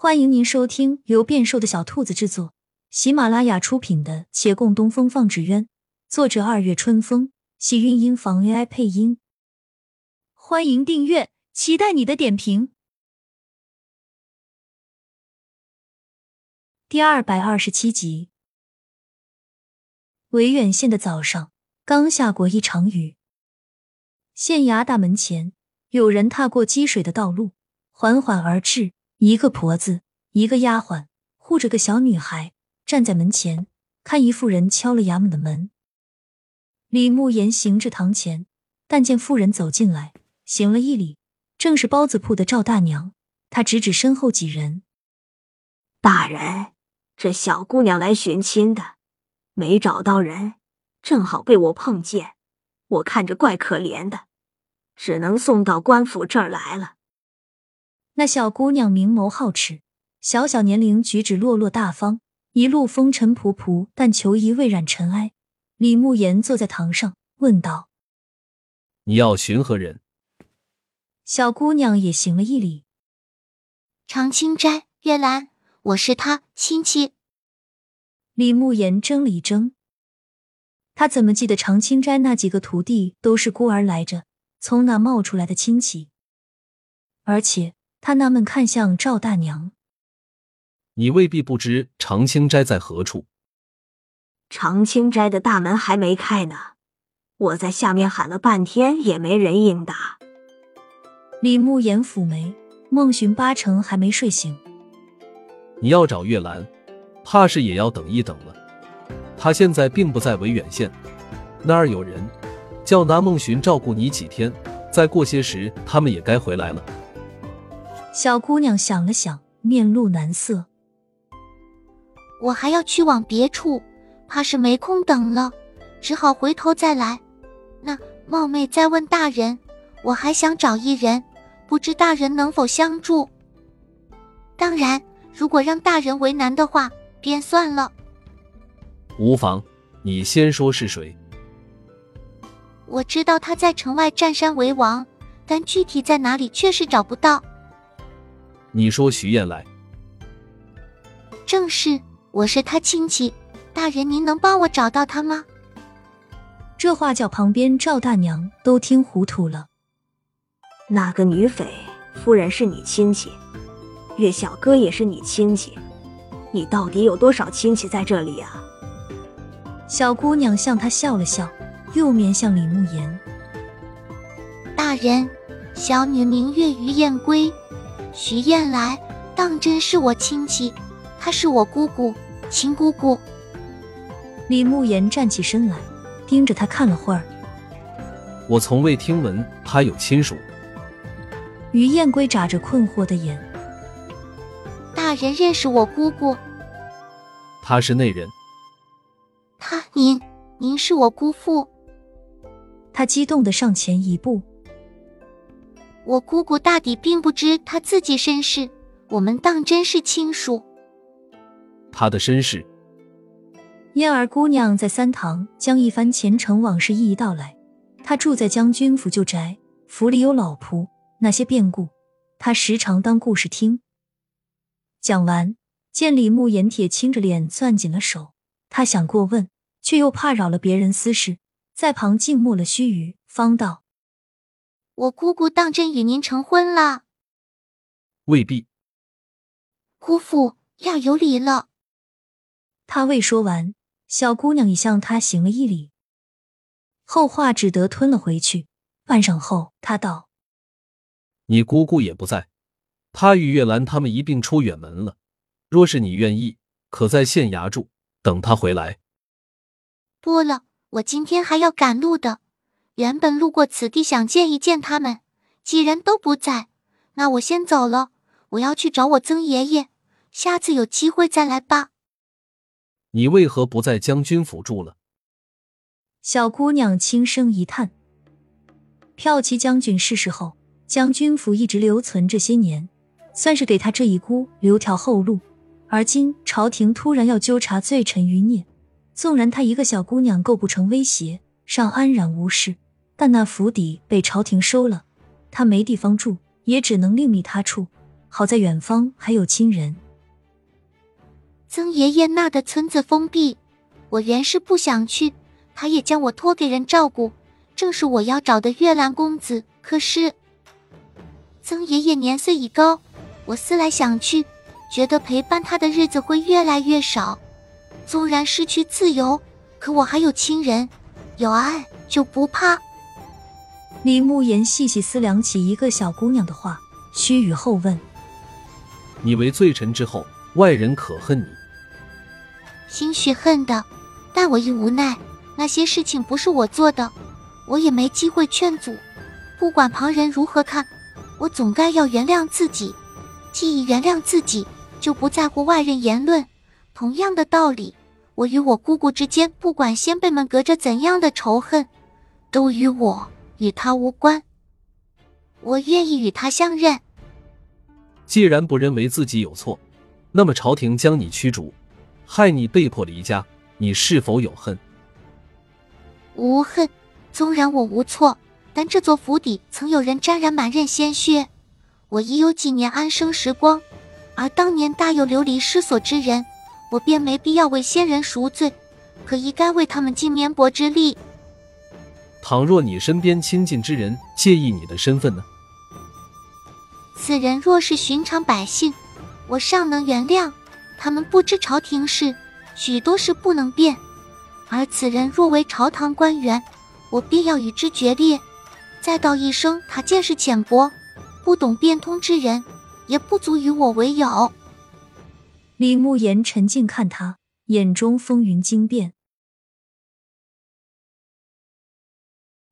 欢迎您收听由变瘦的小兔子制作、喜马拉雅出品的《且共东风放纸鸢》，作者二月春风，喜韵音房 AI 配音。欢迎订阅，期待你的点评。第二百二十七集，维远县的早上刚下过一场雨，县衙大门前有人踏过积水的道路，缓缓而至。一个婆子，一个丫鬟护着个小女孩，站在门前，看一妇人敲了衙门的门。李慕言行至堂前，但见妇人走进来，行了一礼，正是包子铺的赵大娘。他指指身后几人：“大人，这小姑娘来寻亲的，没找到人，正好被我碰见，我看着怪可怜的，只能送到官府这儿来了。”那小姑娘明眸皓齿，小小年龄举止落落大方，一路风尘仆仆，但求一未染尘埃。李慕言坐在堂上，问道：“你要寻何人？”小姑娘也行了一礼：“长青斋月兰，我是他亲戚。”李慕言怔了一怔，他怎么记得长青斋那几个徒弟都是孤儿来着，从哪冒出来的亲戚？而且。他纳闷，看向赵大娘：“你未必不知长青斋在何处。长青斋的大门还没开呢，我在下面喊了半天也没人应答。”李慕言抚眉，孟寻八成还没睡醒。你要找月兰，怕是也要等一等了。他现在并不在维远县，那儿有人，叫拿孟寻照顾你几天。再过些时，他们也该回来了。小姑娘想了想，面露难色。我还要去往别处，怕是没空等了，只好回头再来。那冒昧再问大人，我还想找一人，不知大人能否相助？当然，如果让大人为难的话，便算了。无妨，你先说是谁。我知道他在城外占山为王，但具体在哪里确实找不到。你说徐燕来，正是，我是他亲戚，大人您能帮我找到他吗？这话叫旁边赵大娘都听糊涂了。那个女匪夫人是你亲戚，岳小哥也是你亲戚，你到底有多少亲戚在这里啊？小姑娘向他笑了笑，又面向李慕言：“大人，小女名月于燕归。”徐燕来，当真是我亲戚，她是我姑姑，秦姑姑。李慕言站起身来，盯着他看了会儿。我从未听闻他有亲属。于燕归眨着困惑的眼。大人认识我姑姑？他是内人。他，您，您是我姑父。他激动的上前一步。我姑姑大抵并不知她自己身世，我们当真是亲属。她的身世，燕儿姑娘在三堂将一番前尘往事一一道来。她住在将军府旧宅，府里有老仆，那些变故，她时常当故事听。讲完，见李慕言铁青着脸，攥紧了手，他想过问，却又怕扰了别人私事，在旁静默了须臾，方道。我姑姑当真与您成婚了？未必。姑父要有礼了。他未说完，小姑娘已向他行了一礼，后话只得吞了回去。半晌后，他道：“你姑姑也不在，她与月兰他们一并出远门了。若是你愿意，可在县衙住，等她回来。”不了，我今天还要赶路的。原本路过此地，想见一见他们，几人都不在，那我先走了。我要去找我曾爷爷，下次有机会再来吧。你为何不在将军府住了？小姑娘轻声一叹。骠骑将军逝世后，将军府一直留存这些年，算是给他这一孤留条后路。而今朝廷突然要纠察罪臣余孽，纵然她一个小姑娘构不成威胁，尚安然无事。但那府邸被朝廷收了，他没地方住，也只能另觅他处。好在远方还有亲人。曾爷爷那的村子封闭，我原是不想去，他也将我托给人照顾，正是我要找的月兰公子。可是曾爷爷年岁已高，我思来想去，觉得陪伴他的日子会越来越少。纵然失去自由，可我还有亲人，有爱就不怕。李慕言细细思量起一个小姑娘的话，须臾后问：“你为罪臣之后，外人可恨你？”兴许恨的，但我亦无奈。那些事情不是我做的，我也没机会劝阻。不管旁人如何看，我总该要原谅自己。既已原谅自己，就不在乎外人言论。同样的道理，我与我姑姑之间，不管先辈们隔着怎样的仇恨，都与我与他无关。我愿意与他相认。既然不认为自己有错，那么朝廷将你驱逐。害你被迫离家，你是否有恨？无恨。纵然我无错，但这座府邸曾有人沾染满任鲜血，我已有几年安生时光，而当年大有流离失所之人，我便没必要为先人赎罪，可亦该为他们尽绵薄之力。倘若你身边亲近之人介意你的身份呢？此人若是寻常百姓，我尚能原谅。他们不知朝廷事，许多事不能变；而此人若为朝堂官员，我便要与之决裂。再道一声，他见识浅薄，不懂变通之人，也不足与我为友。李慕言沉静看他，眼中风云惊变。